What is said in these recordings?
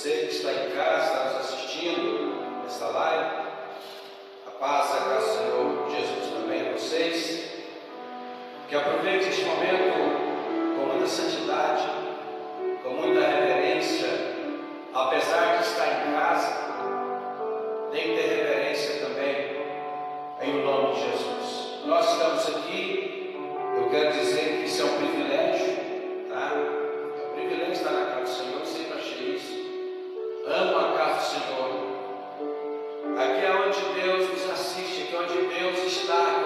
Você que está em casa, está nos assistindo esta live, a paz e a graça do Senhor Jesus também a vocês. Que aproveite este momento com muita santidade, com muita reverência, apesar de estar em casa, tem que ter reverência também em nome de Jesus. Nós estamos aqui, eu quero dizer que isso é um privilégio onde Deus está.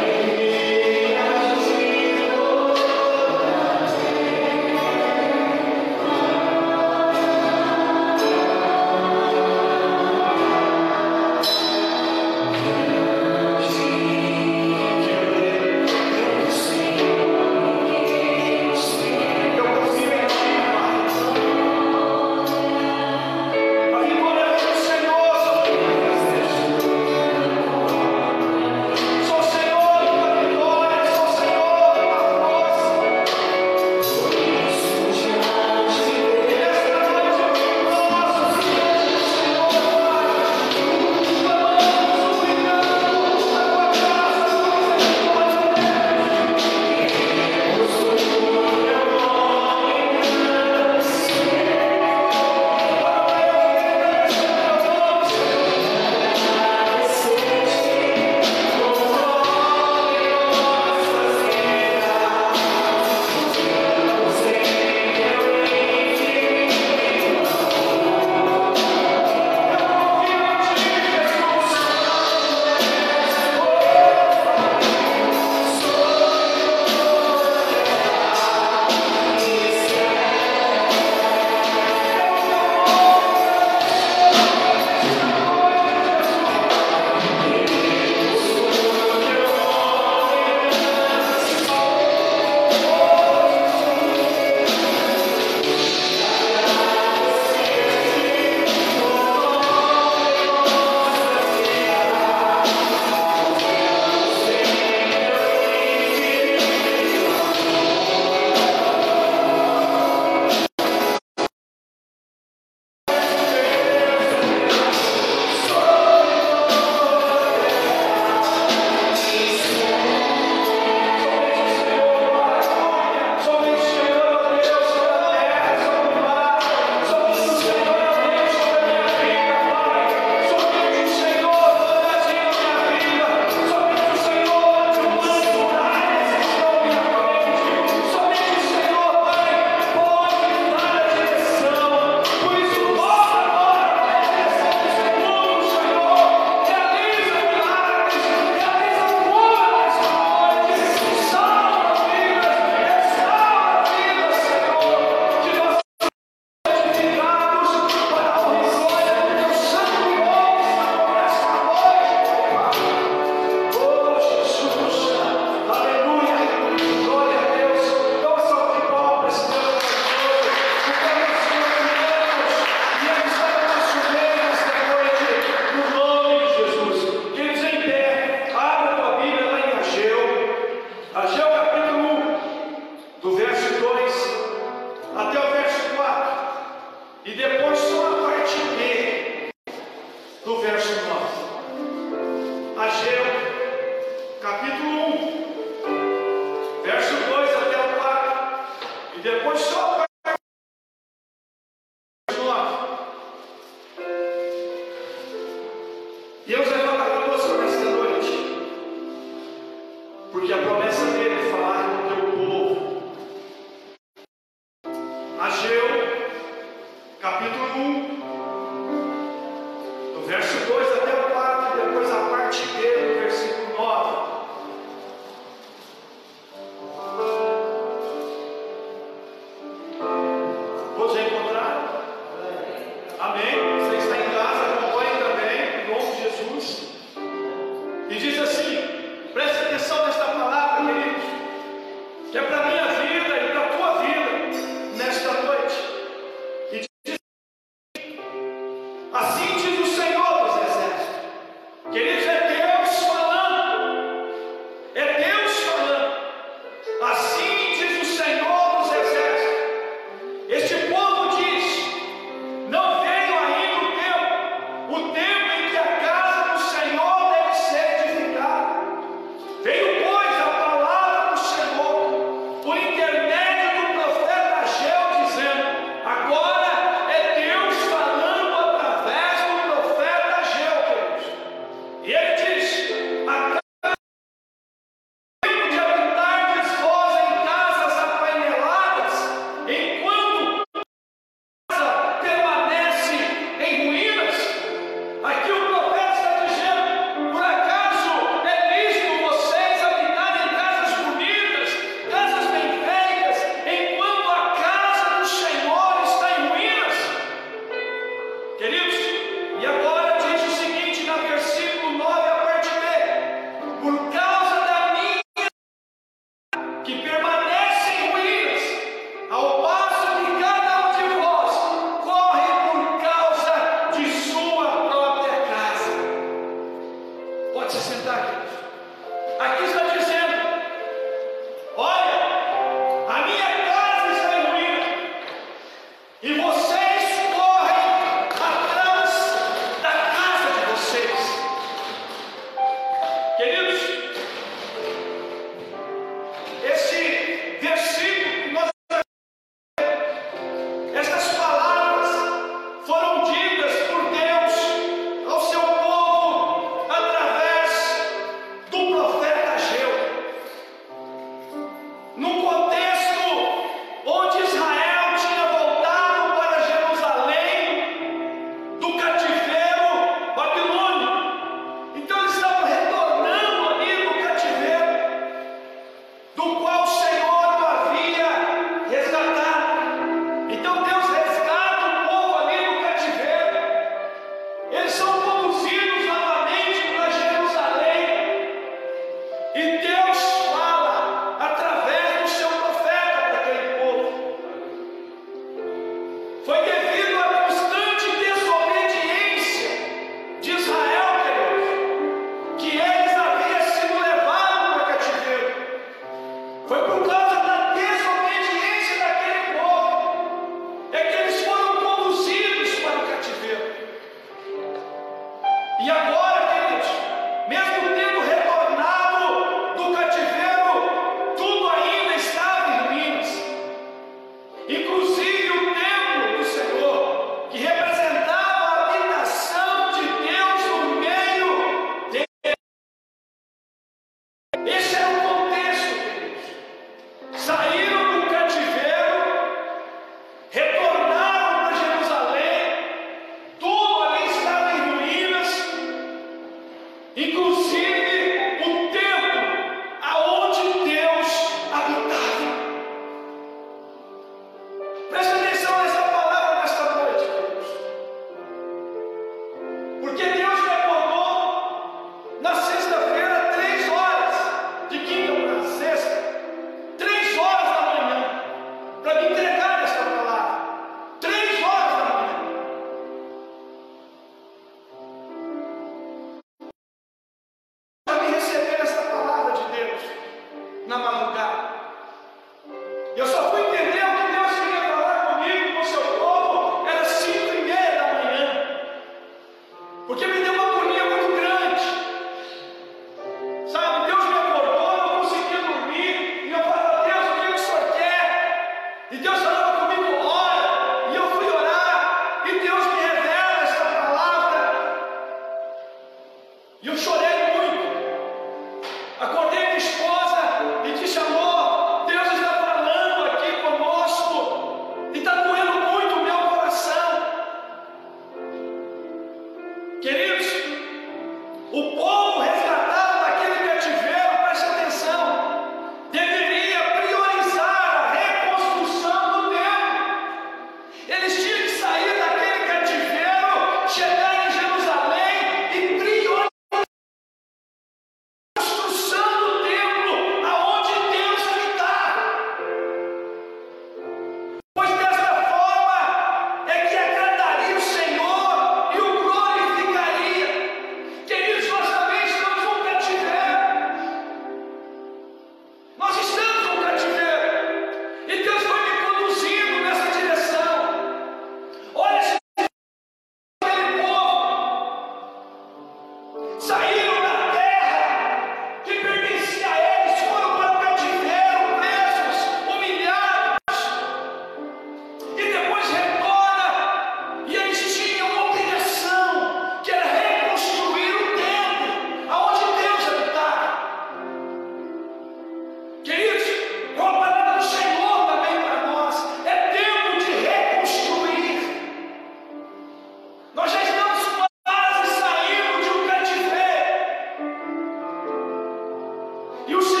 Mas eu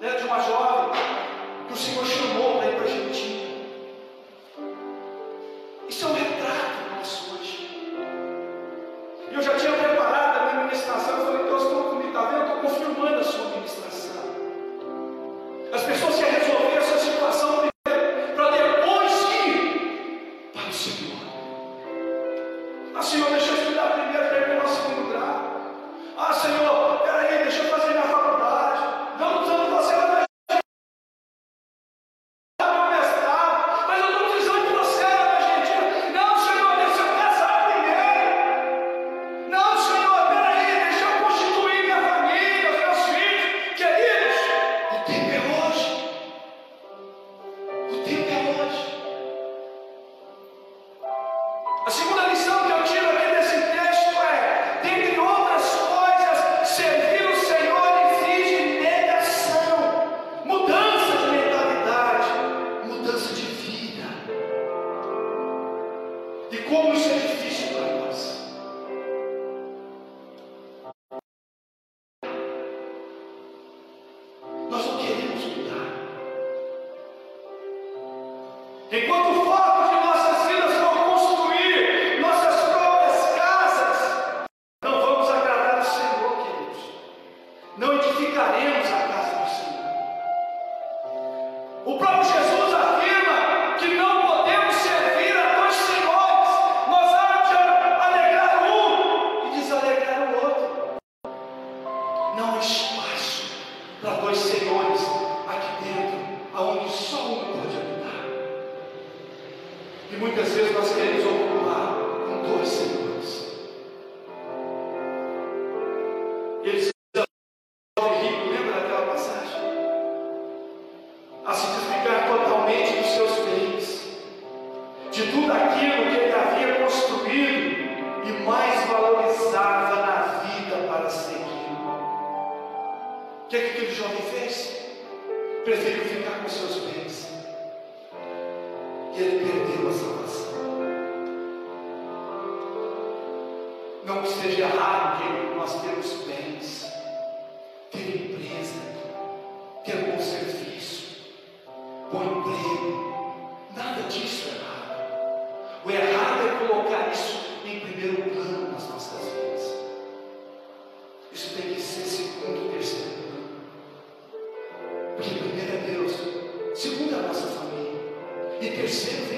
né, de uma jovem que o Senhor chamou e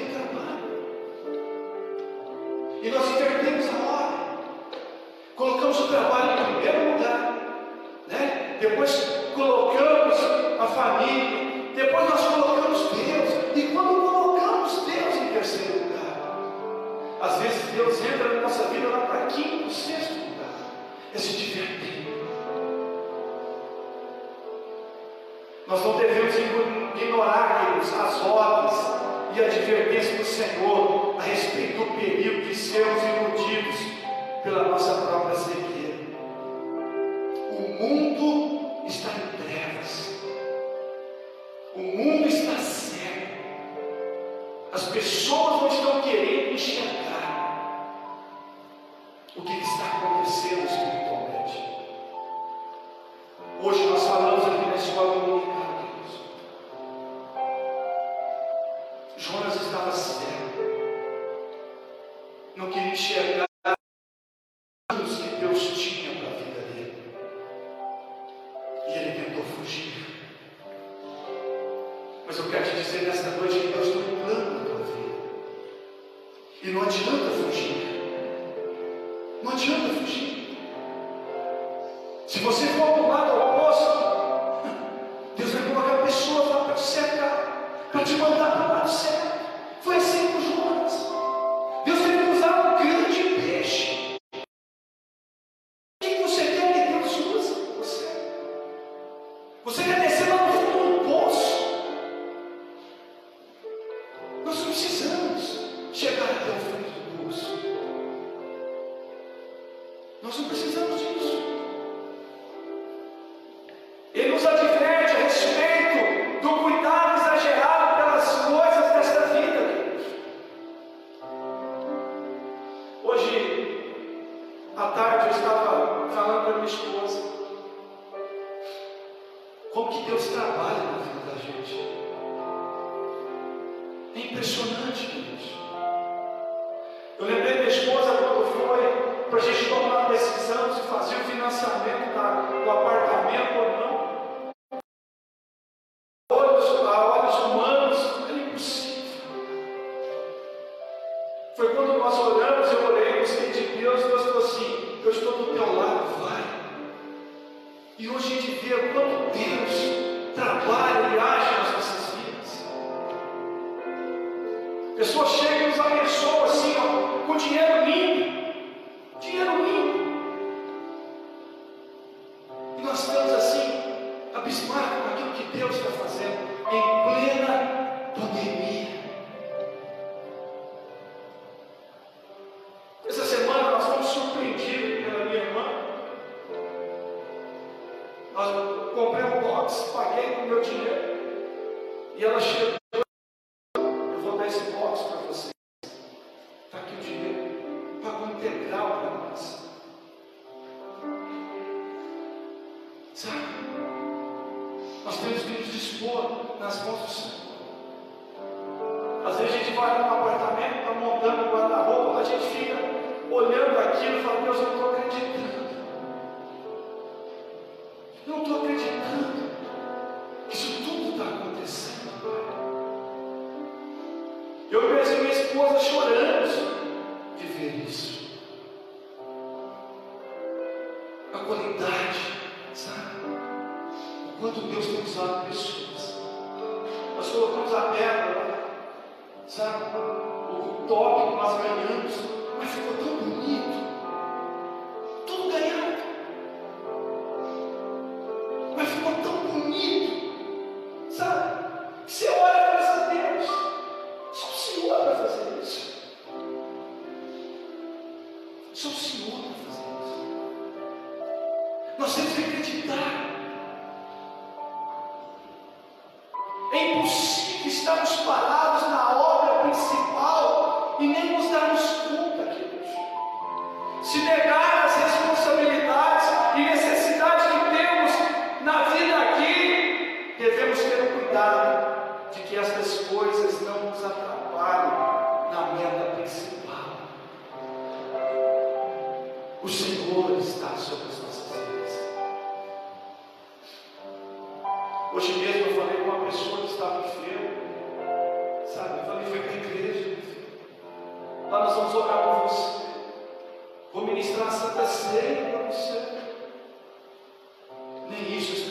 a olhos humanos era impossível. Foi quando nós olhamos eu orei, busquei de Deus, Deus falou assim: Eu estou do teu lado, vai. E hoje a gente vê quanto Deus trabalha e age nas nossas vidas. Pessoas chegam e nos abençoam assim, ó, com dinheiro limpo. Dinheiro limpo. Isus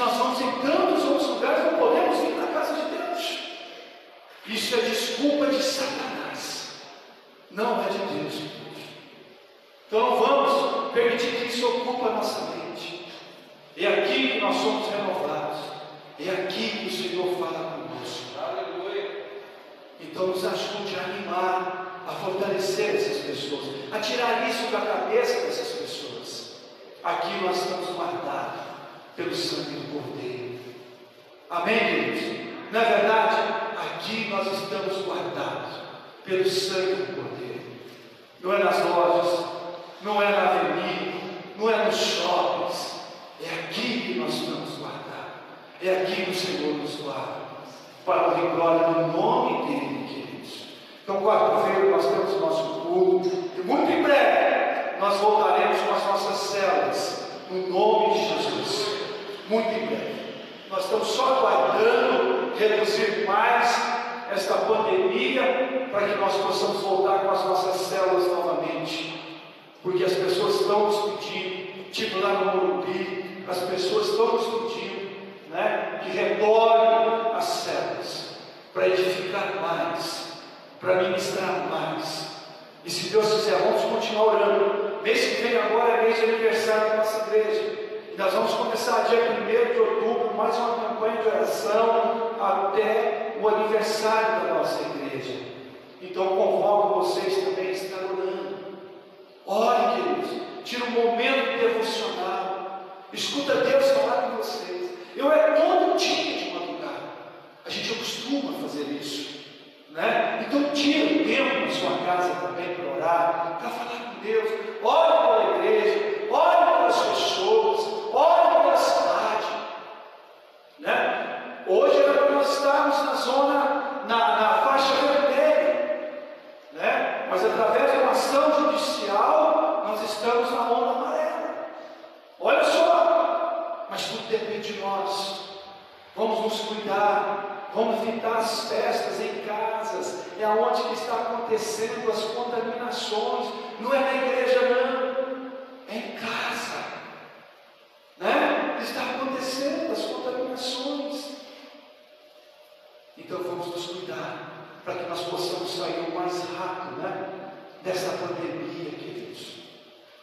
nós vamos em tantos outros lugares, não podemos ir na casa de Deus. Isso é desculpa de Satanás, não é de Deus, Então vamos permitir que isso ocupe a nossa mente. É aqui que nós somos renovados. É aqui que o Senhor fala conosco. Aleluia. Então nos ajude a animar, a fortalecer essas pessoas, a tirar isso da cabeça dessas pessoas. Aqui nós estamos guardados pelo sangue do Cordeiro. Amém, queridos? Na verdade, aqui nós estamos guardados pelo sangue do Cordeiro. Não é nas lojas, não é na avenida, não é nos shoppings. É aqui que nós estamos guardados. É aqui que o Senhor nos guarda. Para o glória do nome dele, queridos. Então, quarta-feira nós temos o nosso culto. E muito em breve nós voltaremos com as nossas celas. No nome de Jesus. Muito em breve. Nós estamos só aguardando reduzir mais esta pandemia para que nós possamos voltar com as nossas células novamente. Porque as pessoas estão nos pedindo, tipo lá no Morumbi, as pessoas estão nos pedindo né, que retornem as células para edificar mais, para ministrar mais. E se Deus quiser, vamos continuar orando. Mês que vem agora é mês de aniversário da nossa igreja. Nós vamos começar dia 1 de outubro, mais uma campanha de oração até o aniversário da nossa igreja. Então convoco vocês também a estar orando. Ore, queridos. Tira um momento devocional. Escuta Deus falar com vocês. Eu é todo dia de madrugada. A gente costuma fazer isso. Né? Então tira um tempo na sua casa também para orar, para falar com Deus. Ore pela igreja, ore pelas pessoas, Hoje era para nós estarmos na zona, na, na faixa vermelha. Né? Mas através de uma ação judicial, nós estamos na onda amarela. Olha só, mas tudo depende de nós. Vamos nos cuidar, vamos evitar as festas em casas, é aonde que está acontecendo as contaminações, não é na igreja não, é em casa, né? Está acontecendo as contaminações. Então vamos nos cuidar para que nós possamos sair o mais rápido, né? Dessa pandemia, queridos.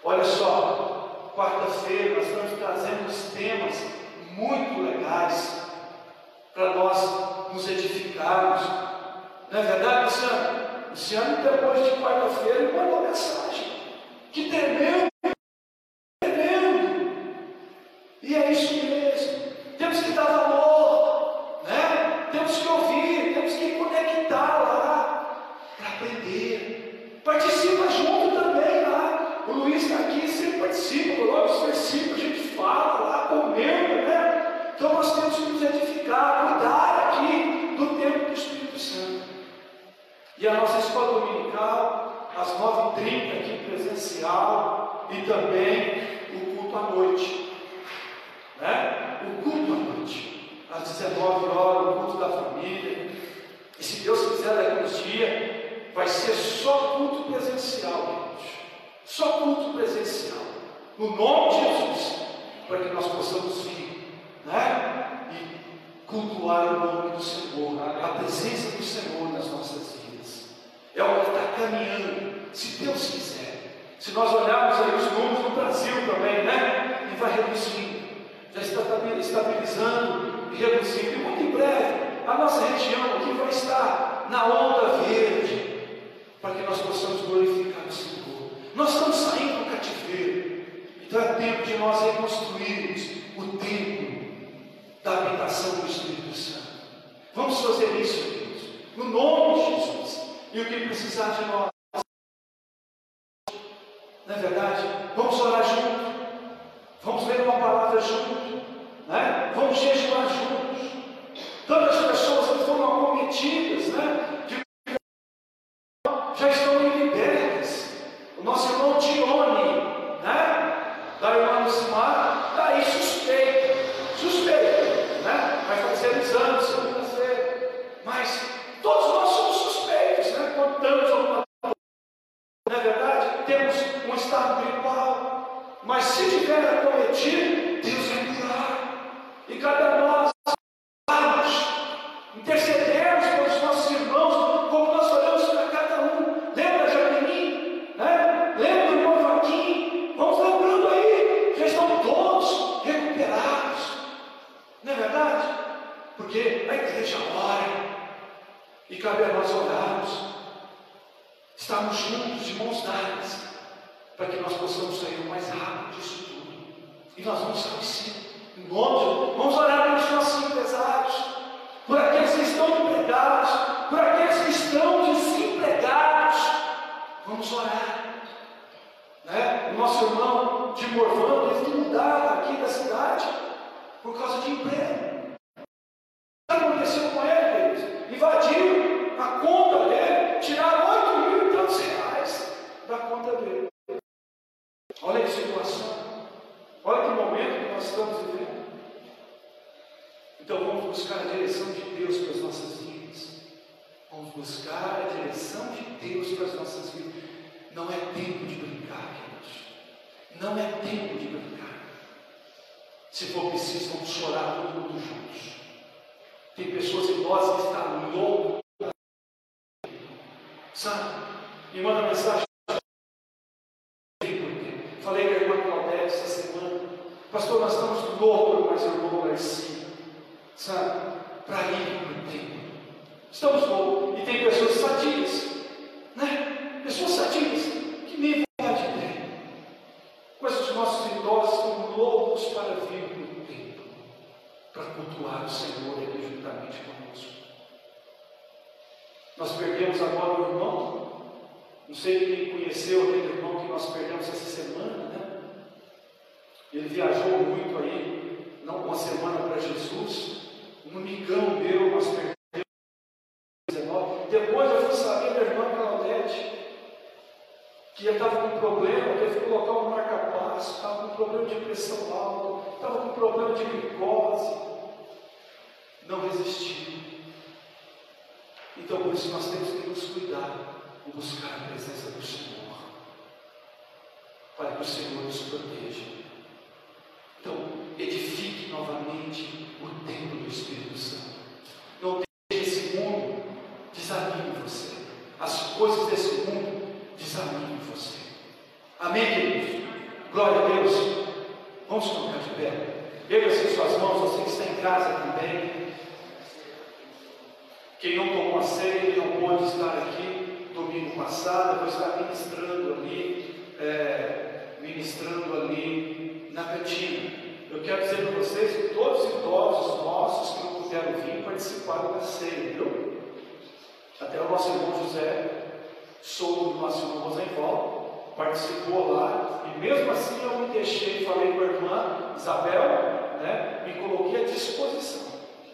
Olha só, quarta-feira nós estamos trazendo temas muito legais para nós nos edificarmos. Não é verdade, Luciano? Luciano, depois de quarta-feira, mandou mensagem. Que tremendo! Também o culto à noite. Né? O culto à noite, às 19 horas, o culto da família. E se Deus quiser, daqui uns dias, vai ser só culto presencial, gente. Só culto presencial. No nome de Jesus, para que nós possamos vir, né? E cultuar o nome do Senhor, a presença do Senhor nas nossas vidas. É o que está caminhando, se Deus quiser. Se nós olharmos aí os números no Brasil também, né? E vai reduzindo, já está estabilizando e reduzindo. E muito em breve, a nossa região aqui vai estar na onda verde, para que nós possamos glorificar o Senhor. Nós estamos saindo do cativeiro, então é tempo de nós reconstruirmos o templo da habitação do Espírito Santo. Vamos fazer isso, queridos, no nome de Jesus. E o que precisar de nós, não é verdade? Vamos orar junto, vamos ler uma palavra junto, né? vamos jejuar juntos. Tantas pessoas que foram acometidas, né? Já estão libertas. O nosso irmão Tione, Porque a igreja ora e cabe a nós orarmos estarmos juntos, de mãos dadas, para que nós possamos sair o mais rápido disso tudo. E nós vamos sair sim. Em nome de Vamos orar pelos nossos empresários, por aqueles que estão empregados, por aqueles que estão desempregados. Vamos orar. Né? O nosso irmão de Morvão teve que mudar aqui da cidade. Olha que situação. Olha que momento que nós estamos vivendo. Então vamos buscar a direção de Deus para as nossas vidas. Vamos buscar a direção de Deus para as nossas vidas. Não é tempo de brincar, queridos. Não é tempo de brincar. Se for preciso, vamos chorar todo mundo juntos. Tem pessoas idosas que estão loucas. Sabe? E manda mensagem. Pastor, nós estamos loucos, mas irmão Garcia. Sabe? Para ir para o tempo. Estamos loucos. E tem pessoas sadias. Né? Pessoas sadias que nem vontade têm. Mas os nossos idosos estão loucos para vir para o tempo. Para cultuar o Senhor aqui juntamente conosco. Nós perdemos agora o irmão. Não sei quem conheceu aquele irmão que nós perdemos essa semana, né? Ele viajou muito aí, não uma semana para Jesus. Um amigão meu, nós perdemos. Depois eu fui saber da irmã Claudete, que estava com problema, teve que colocar um marca-passo, estava com problema de pressão alta, estava com problema de glicose. Não resistiu. Então por isso nós temos que nos cuidar e buscar a presença do Senhor, para que o Senhor nos proteja. Então, edifique novamente o templo do Espírito Santo. Não deixe esse mundo desanime você. As coisas desse mundo desanime você. Amém, queridos? Glória a Deus. Vamos colocar de pé. Erga assim suas mãos, você que está em casa também. Quem não tomou a ceia, quem não pôde estar aqui domingo passado, vou estar ministrando ali, é, ministrando ali na cantina. Eu quero dizer para vocês que todos os idosos nossos que não puderam vir participaram da ceia, viu? Até o nosso irmão José, sou do nosso irmão Rosenval, participou lá, e mesmo assim eu me deixei, falei com a irmã Isabel, né, me coloquei à disposição.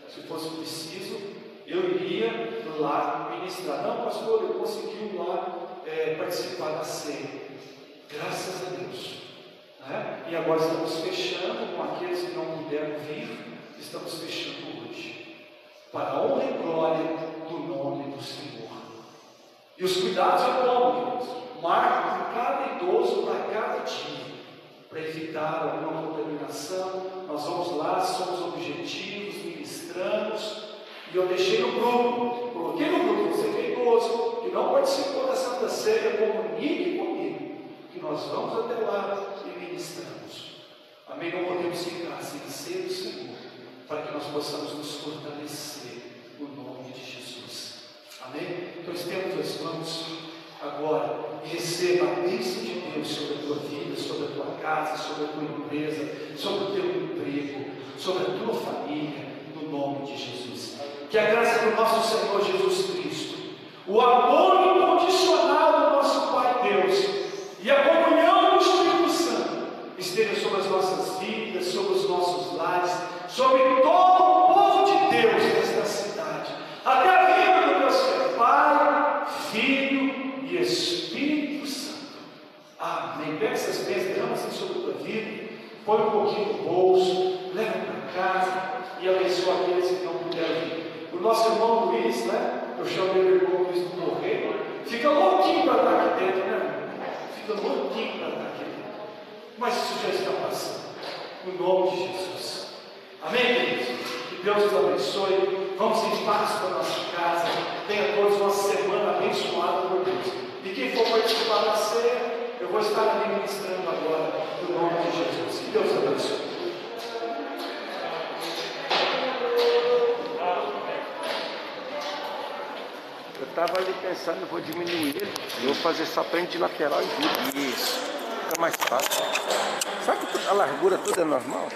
Se fosse preciso, eu iria lá ministrar. Não, pastor, eu consegui lá é, participar da ceia. Graças a Deus. Né? E agora estamos fechando com aqueles que não puderam vir, estamos fechando hoje. Para a honra e glória do nome do Senhor. E os cuidados é como, irmãos? Marco cada idoso para cada dia, para evitar alguma contaminação. Nós vamos lá, somos objetivos, ministramos. E eu deixei no grupo, coloquei no grupo, você que é idoso, que não participou da Santa Ceia, comunique comigo, que nós vamos até lá e ministramos. Amém? Não podemos ficar sem ser o Senhor, para que nós possamos nos fortalecer no nome de Jesus. Amém? Então estemos as mãos agora receba a bênção de Deus sobre a tua vida, sobre a tua casa, sobre a tua empresa, sobre o teu emprego, sobre a tua família, no nome de Jesus. Que a graça do nosso Senhor Jesus Cristo, o amor incondicional do nosso Pai Deus e a comunhão do Espírito Santo esteja sobre as nossas vidas, sobre os nossos lares, sobre todo o povo de Deus nesta cidade, até a vida do teu Senhor, Pai, Filho e Espírito Santo. Amém. Pega essas bênçãos, derrama assim sobre a tua vida, põe um pouquinho no bolso, leva para casa e abençoa aqueles que não puderam vir. O nosso irmão Luiz, né? Eu chamo ele irmão Luiz do Correio, fica louquinho para estar aqui dentro, né? Fica louquinho para estar aqui dentro. Mas isso já está passando. No nome de Jesus. Amém, queridos? Que Deus nos abençoe. Vamos em paz para nossa casa. Tenha todos uma semana abençoada por Deus. E quem for participar da ceia, vou estar ali ministrando agora, no nome de Jesus. Que Deus abençoe. Eu estava ali pensando, eu vou diminuir ele, eu vou fazer só prende de lateral e vira. Isso. Fica mais fácil. Sabe que a largura toda é normal?